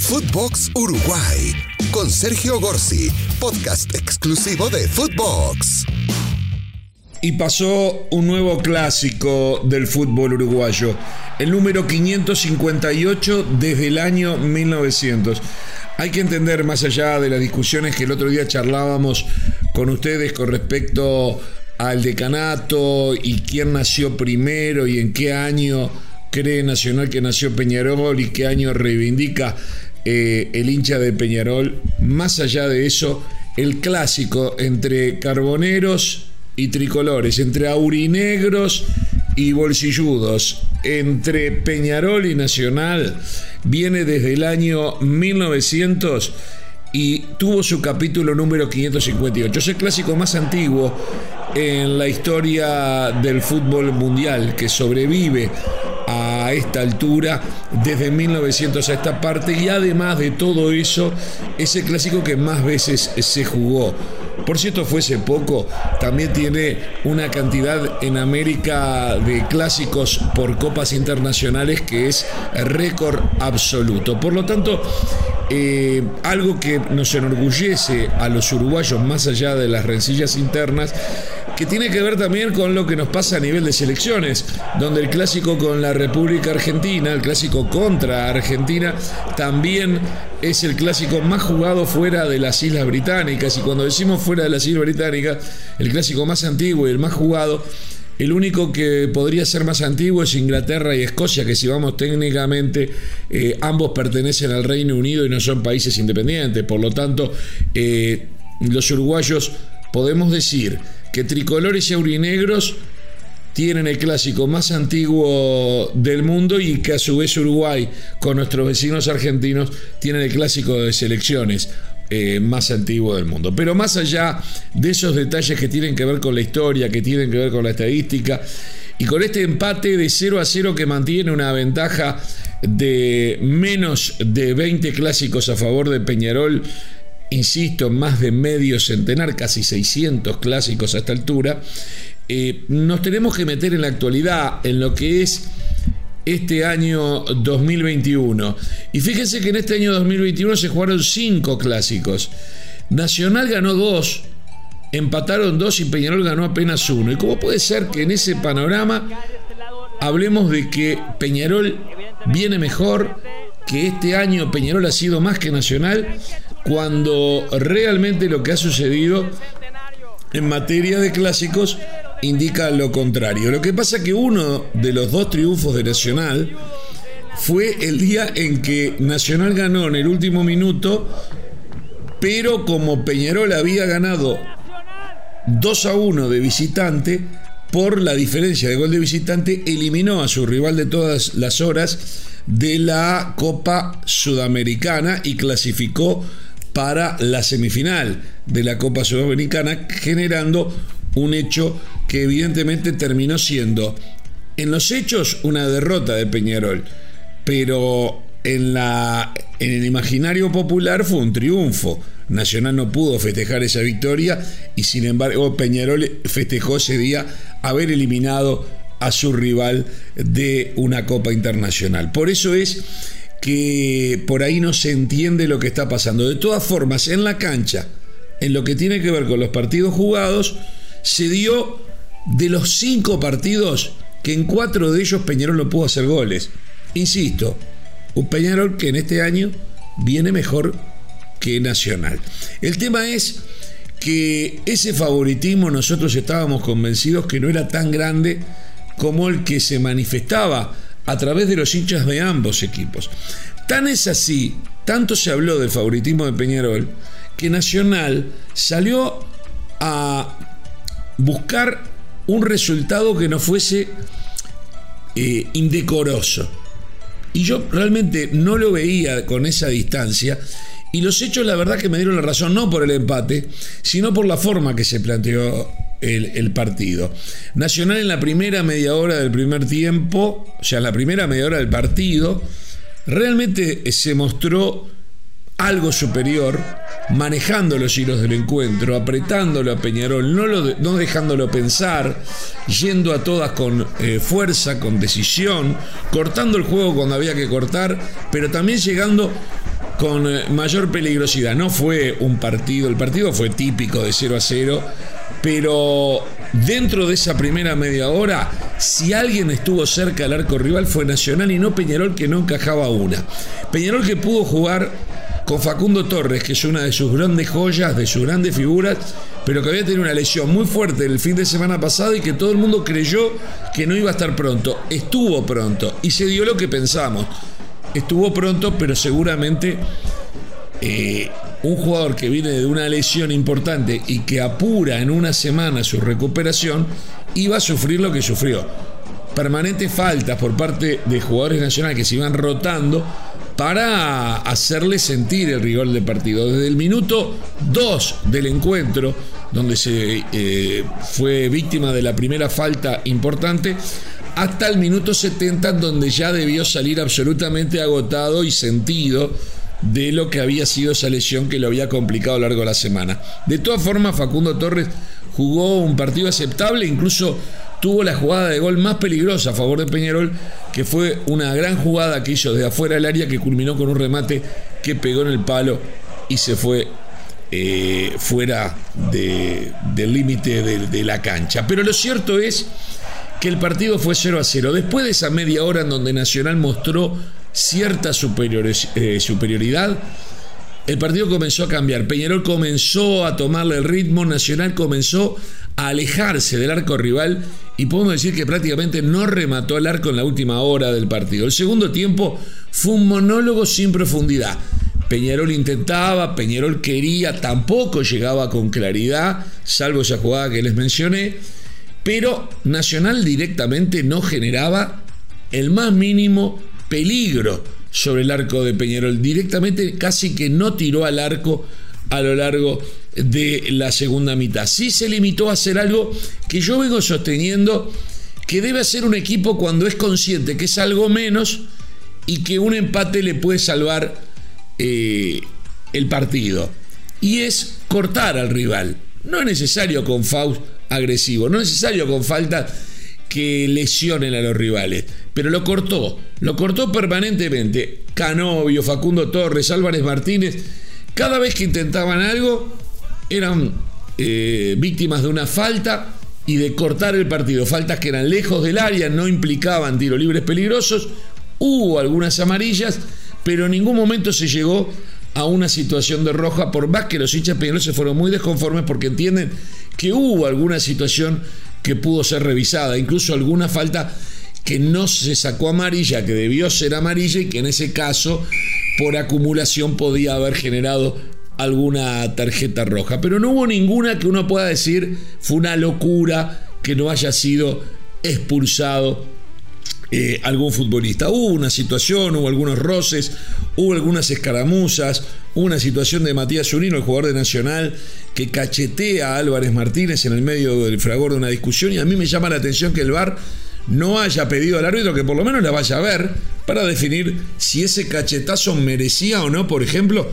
Footbox Uruguay con Sergio Gorsi, podcast exclusivo de Footbox. Y pasó un nuevo clásico del fútbol uruguayo, el número 558 desde el año 1900. Hay que entender más allá de las discusiones que el otro día charlábamos con ustedes con respecto al decanato y quién nació primero y en qué año cree Nacional que nació Peñarol y qué año reivindica eh, el hincha de Peñarol. Más allá de eso, el clásico entre carboneros y tricolores, entre aurinegros y bolsilludos, entre Peñarol y Nacional, viene desde el año 1900 y tuvo su capítulo número 558. Es el clásico más antiguo en la historia del fútbol mundial que sobrevive a esta altura desde 1900 a esta parte y además de todo eso es el clásico que más veces se jugó. Por cierto, fuese poco, también tiene una cantidad en América de clásicos por copas internacionales que es récord absoluto. Por lo tanto, eh, algo que nos enorgullece a los uruguayos más allá de las rencillas internas, que tiene que ver también con lo que nos pasa a nivel de selecciones, donde el clásico con la República Argentina, el clásico contra Argentina, también es el clásico más jugado fuera de las Islas Británicas. Y cuando decimos fuera de las Islas Británicas, el clásico más antiguo y el más jugado, el único que podría ser más antiguo es Inglaterra y Escocia, que si vamos técnicamente, eh, ambos pertenecen al Reino Unido y no son países independientes. Por lo tanto, eh, los uruguayos podemos decir que tricolores y aurinegros tienen el clásico más antiguo del mundo y que a su vez Uruguay, con nuestros vecinos argentinos, tienen el clásico de selecciones. Eh, más antiguo del mundo. Pero más allá de esos detalles que tienen que ver con la historia, que tienen que ver con la estadística, y con este empate de 0 a 0 que mantiene una ventaja de menos de 20 clásicos a favor de Peñarol, insisto, más de medio centenar, casi 600 clásicos a esta altura, eh, nos tenemos que meter en la actualidad, en lo que es este año 2021. Y fíjense que en este año 2021 se jugaron cinco clásicos. Nacional ganó dos, empataron dos y Peñarol ganó apenas uno. ¿Y cómo puede ser que en ese panorama hablemos de que Peñarol viene mejor, que este año Peñarol ha sido más que Nacional, cuando realmente lo que ha sucedido en materia de clásicos indica lo contrario. Lo que pasa es que uno de los dos triunfos de Nacional fue el día en que Nacional ganó en el último minuto, pero como Peñarol había ganado 2 a 1 de visitante, por la diferencia de gol de visitante, eliminó a su rival de todas las horas de la Copa Sudamericana y clasificó para la semifinal de la Copa Sudamericana, generando un hecho que evidentemente terminó siendo en los hechos una derrota de Peñarol, pero en, la, en el imaginario popular fue un triunfo. Nacional no pudo festejar esa victoria y sin embargo Peñarol festejó ese día haber eliminado a su rival de una Copa Internacional. Por eso es que por ahí no se entiende lo que está pasando. De todas formas, en la cancha, en lo que tiene que ver con los partidos jugados, se dio de los cinco partidos que en cuatro de ellos Peñarol no pudo hacer goles. Insisto, un Peñarol que en este año viene mejor que Nacional. El tema es que ese favoritismo nosotros estábamos convencidos que no era tan grande como el que se manifestaba a través de los hinchas de ambos equipos. Tan es así, tanto se habló del favoritismo de Peñarol, que Nacional salió a buscar un resultado que no fuese eh, indecoroso. Y yo realmente no lo veía con esa distancia. Y los hechos, la verdad, que me dieron la razón, no por el empate, sino por la forma que se planteó el, partido. Nacional en la primera media hora del primer tiempo, sea, en la primera media hora del partido, realmente se mostró algo superior, manejando los hilos del encuentro, apretándolo a Peñarol, no, lo, no dejándolo pensar, yendo a todas con eh, fuerza, con decisión, cortando el juego cuando había que cortar, pero también llegando con eh, mayor peligrosidad. No fue un partido, el partido fue típico de 0 a 0, pero dentro de esa primera media hora, si alguien estuvo cerca del arco rival fue Nacional y no Peñarol que no encajaba una. Peñarol que pudo jugar con Facundo Torres, que es una de sus grandes joyas, de sus grandes figuras, pero que había tenido una lesión muy fuerte el fin de semana pasado y que todo el mundo creyó que no iba a estar pronto. Estuvo pronto y se dio lo que pensamos. Estuvo pronto, pero seguramente eh, un jugador que viene de una lesión importante y que apura en una semana su recuperación, iba a sufrir lo que sufrió. Permanentes faltas por parte de jugadores nacionales que se iban rotando para hacerle sentir el rigor del partido. Desde el minuto 2 del encuentro, donde se eh, fue víctima de la primera falta importante, hasta el minuto 70, donde ya debió salir absolutamente agotado y sentido de lo que había sido esa lesión que lo había complicado a lo largo de la semana. De todas formas, Facundo Torres jugó un partido aceptable, incluso tuvo la jugada de gol más peligrosa a favor de Peñarol, que fue una gran jugada que hizo de afuera del área que culminó con un remate que pegó en el palo y se fue eh, fuera del límite de, la cancha. Pero lo cierto es que el partido fue 0 a 0. Después de esa media hora en donde Nacional mostró cierta eh, superioridad, el partido comenzó a cambiar. Peñarol comenzó a tomarle el ritmo, Nacional comenzó a alejarse del arco rival y podemos decir que prácticamente no remató el arco en la última hora del partido. El segundo tiempo fue un monólogo sin profundidad. Peñarol intentaba, Peñarol quería, tampoco llegaba con claridad, salvo esa jugada que les mencioné, pero Nacional directamente no generaba el más mínimo peligro sobre el arco de Peñarol. Directamente casi que no tiró al arco a lo largo de la segunda mitad. Sí se limitó a hacer algo que yo vengo sosteniendo que debe hacer un equipo cuando es consciente que es algo menos y que un empate le puede salvar eh, el partido. Y es cortar al rival. No es necesario con Faust agresivo, no es necesario con falta que lesionen a los rivales. Pero lo cortó, lo cortó permanentemente. Canovio, Facundo Torres, Álvarez Martínez, cada vez que intentaban algo, eran eh, víctimas de una falta y de cortar el partido. Faltas que eran lejos del área, no implicaban tiros libres peligrosos. Hubo algunas amarillas, pero en ningún momento se llegó a una situación de roja, por más que los hinchas se fueron muy desconformes porque entienden que hubo alguna situación que pudo ser revisada, incluso alguna falta que no se sacó amarilla, que debió ser amarilla y que en ese caso, por acumulación, podía haber generado alguna tarjeta roja. Pero no hubo ninguna que uno pueda decir fue una locura que no haya sido expulsado eh, algún futbolista. Hubo una situación, hubo algunos roces, hubo algunas escaramuzas, hubo una situación de Matías Zurino, el jugador de Nacional, que cachetea a Álvarez Martínez en el medio del fragor de una discusión y a mí me llama la atención que el VAR no haya pedido al árbitro que por lo menos la vaya a ver para definir si ese cachetazo merecía o no, por ejemplo,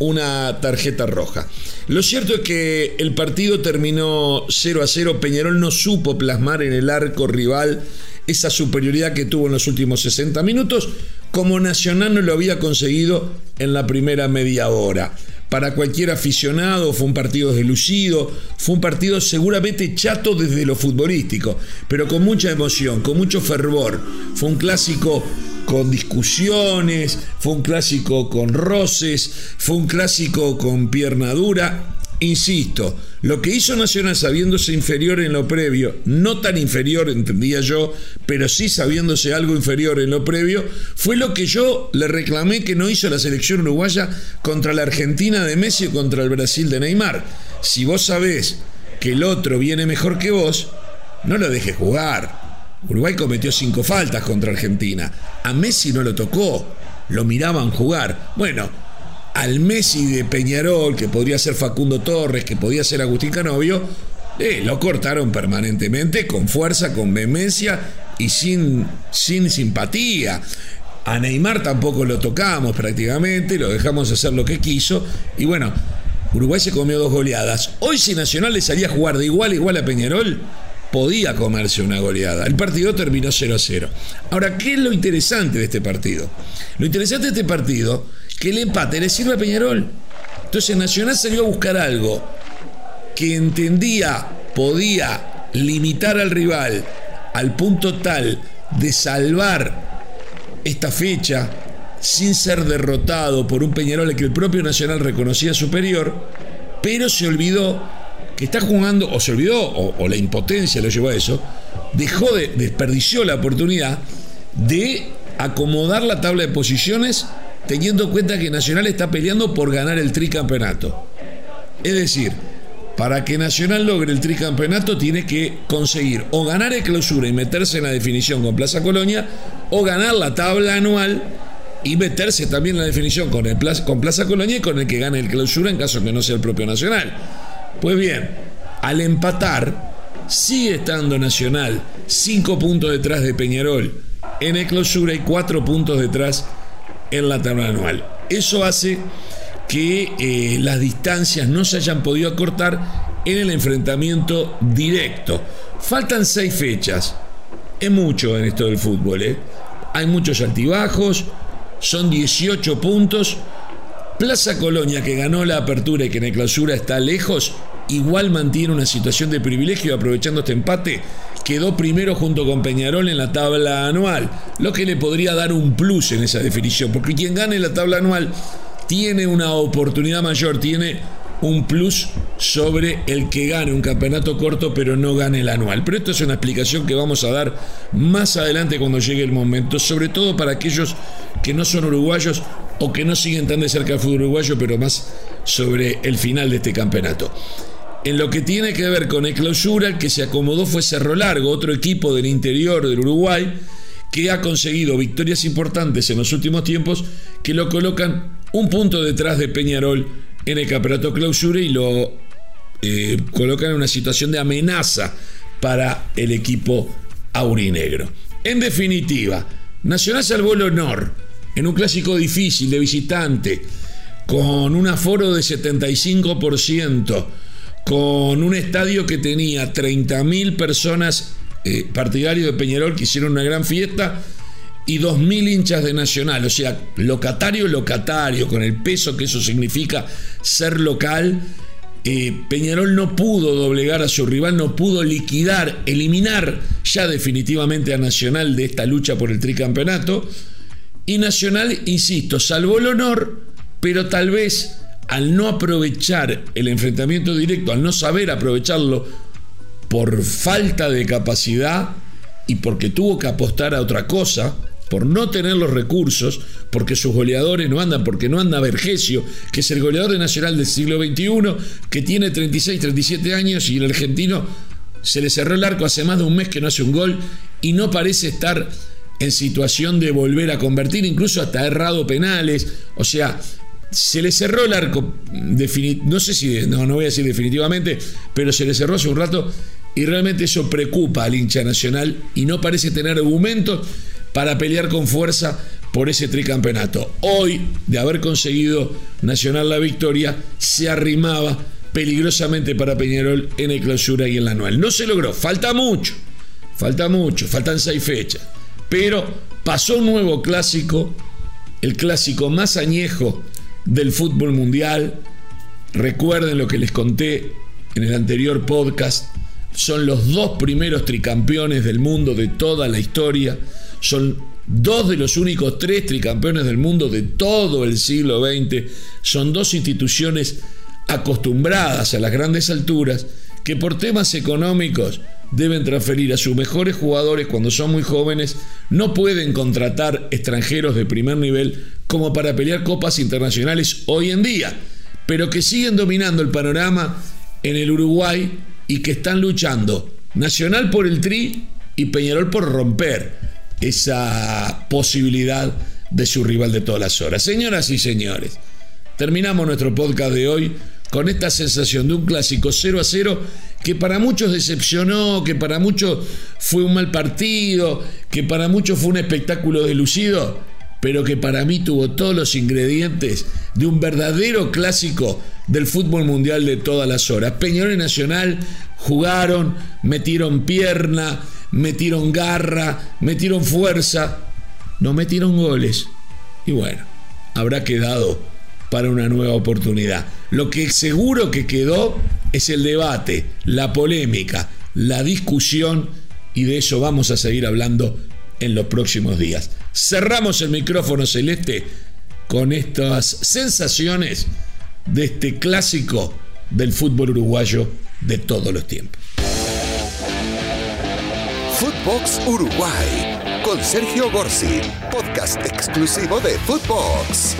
una tarjeta roja. Lo cierto es que el partido terminó 0 a 0. Peñarol no supo plasmar en el arco rival esa superioridad que tuvo en los últimos 60 minutos, como Nacional no lo había conseguido en la primera media hora. Para cualquier aficionado fue un partido deslucido, fue un partido seguramente chato desde lo futbolístico, pero con mucha emoción, con mucho fervor. Fue un clásico con discusiones, fue un clásico con roces, fue un clásico con pierna dura Insisto, lo que hizo Nacional sabiéndose inferior en lo previo, no tan inferior, entendía yo, pero sí sabiéndose algo inferior en lo previo, fue lo que yo le reclamé que no hizo la selección uruguaya contra la Argentina de Messi o contra el Brasil de Neymar. Si vos sabés que el otro viene mejor que vos, no lo dejes jugar. Uruguay cometió cinco faltas contra Argentina. A Messi no lo tocó, lo miraban jugar. Bueno, al Messi de Peñarol, que podría ser Facundo Torres, que podía ser Agustín Canovio, eh, lo cortaron permanentemente, con fuerza, con vehemencia y sin, sin simpatía. A Neymar tampoco lo tocamos prácticamente, lo dejamos hacer lo que quiso. Y bueno, Uruguay se comió dos goleadas. Hoy si Nacional le salía a jugar de igual a igual a Peñarol, podía comerse una goleada. El partido terminó 0 a 0. Ahora, ¿qué es lo interesante de este partido? Lo interesante de este partido que el empate le sirve a Peñarol. Entonces Nacional salió a buscar algo que entendía podía limitar al rival al punto tal de salvar esta fecha sin ser derrotado por un Peñarol que el propio Nacional reconocía superior, pero se olvidó que está jugando, o se olvidó, o, la impotencia lo llevó a eso, dejó de, desperdició la oportunidad de acomodar la tabla de posiciones teniendo en cuenta que Nacional está peleando por ganar el tricampeonato. Es decir, para que Nacional logre el tricampeonato tiene que conseguir o ganar el clausura y meterse en la definición con Plaza Colonia o ganar la tabla anual y meterse también en la definición con, el Plaza, con Plaza Colonia y con el que gane el clausura en caso que no sea el propio Nacional. Pues bien, al empatar, sigue estando Nacional cinco puntos detrás de Peñarol en el clausura y cuatro puntos detrás en la tabla anual. Eso hace que eh, las distancias no se hayan podido acortar en el enfrentamiento directo. Faltan seis fechas. Es mucho en esto del fútbol. ¿eh? Hay muchos altibajos, son 18 puntos. Plaza Colonia, que ganó la apertura y que en la clausura está lejos, igual mantiene una situación de privilegio aprovechando este empate. Quedó primero junto con Peñarol en la tabla anual, lo que le podría dar un plus en esa definición, porque quien gane la tabla anual tiene una oportunidad mayor, tiene un plus sobre el que gane un campeonato corto pero no gane el anual. Pero esto es una explicación que vamos a dar más adelante cuando llegue el momento, sobre todo para aquellos que no son uruguayos o que no siguen tan de cerca el fútbol uruguayo, pero más sobre el final de este campeonato. En lo que tiene que ver con el clausura, el que se acomodó fue Cerro Largo, otro equipo del interior del Uruguay, que ha conseguido victorias importantes en los últimos tiempos que lo colocan un punto detrás de Peñarol en el campeonato clausura y lo eh, colocan en una situación de amenaza para el equipo aurinegro. En definitiva, Nacional salvó el honor en un clásico difícil de visitante, con un aforo de 75%, con un estadio que tenía 30.000 personas eh, partidarios de Peñarol que hicieron una gran fiesta y 2.000 hinchas de Nacional, o sea, locatario, locatario, con el peso que eso significa ser local. Eh, Peñarol no pudo doblegar a su rival, no pudo liquidar, eliminar ya definitivamente a Nacional de esta lucha por el tricampeonato. Y Nacional, insisto, salvó el honor, pero tal vez al no aprovechar el enfrentamiento directo, al no saber aprovecharlo por falta de capacidad y porque tuvo que apostar a otra cosa, por no tener los recursos, porque sus goleadores no andan, porque no anda Vergesio, que es el goleador de Nacional del siglo XXI, que tiene 36, 37 años y el argentino se le cerró el arco hace más de un mes que no hace un gol y no parece estar en situación de volver a convertir, incluso hasta errado penales, o sea, se le cerró el arco, no sé si, no, no voy a decir definitivamente, pero se le cerró hace un rato y realmente eso preocupa al hincha nacional y no parece tener argumentos para pelear con fuerza por ese tricampeonato. Hoy, de haber conseguido Nacional la victoria, se arrimaba peligrosamente para Peñarol en el clausura y en la anual. No se logró, falta mucho, falta mucho, faltan seis fechas, pero pasó un nuevo clásico, el clásico más añejo del fútbol mundial. Recuerden lo que les conté en el anterior podcast, son los dos primeros tricampeones del mundo de toda la historia. Son dos de los únicos tres tricampeones del mundo de todo el siglo XX, son dos instituciones acostumbradas a las grandes alturas que por temas económicos deben transferir a sus mejores jugadores cuando son muy jóvenes, no pueden contratar extranjeros de primer nivel como para pelear copas internacionales hoy en día, pero que siguen dominando el panorama en el Uruguay y que están luchando Nacional por el tri y Peñarol por romper esa posibilidad de su rival de todas las horas. Señoras y señores, terminamos nuestro podcast de hoy con esta sensación de un clásico 0 a 0 que para muchos decepcionó, que para muchos fue un mal partido, que para muchos fue un espectáculo delucido, pero que para mí tuvo todos los ingredientes de un verdadero clásico del fútbol mundial de todas las horas. Peñarol Nacional jugaron, metieron pierna, metieron garra, metieron fuerza, no metieron goles. Y bueno, habrá quedado para una nueva oportunidad. Lo que seguro que quedó es el debate, la polémica, la discusión y de eso vamos a seguir hablando en los próximos días. Cerramos el micrófono celeste con estas sensaciones de este clásico del fútbol uruguayo de todos los tiempos. Footbox Uruguay con Sergio Gorsi, podcast exclusivo de Footbox.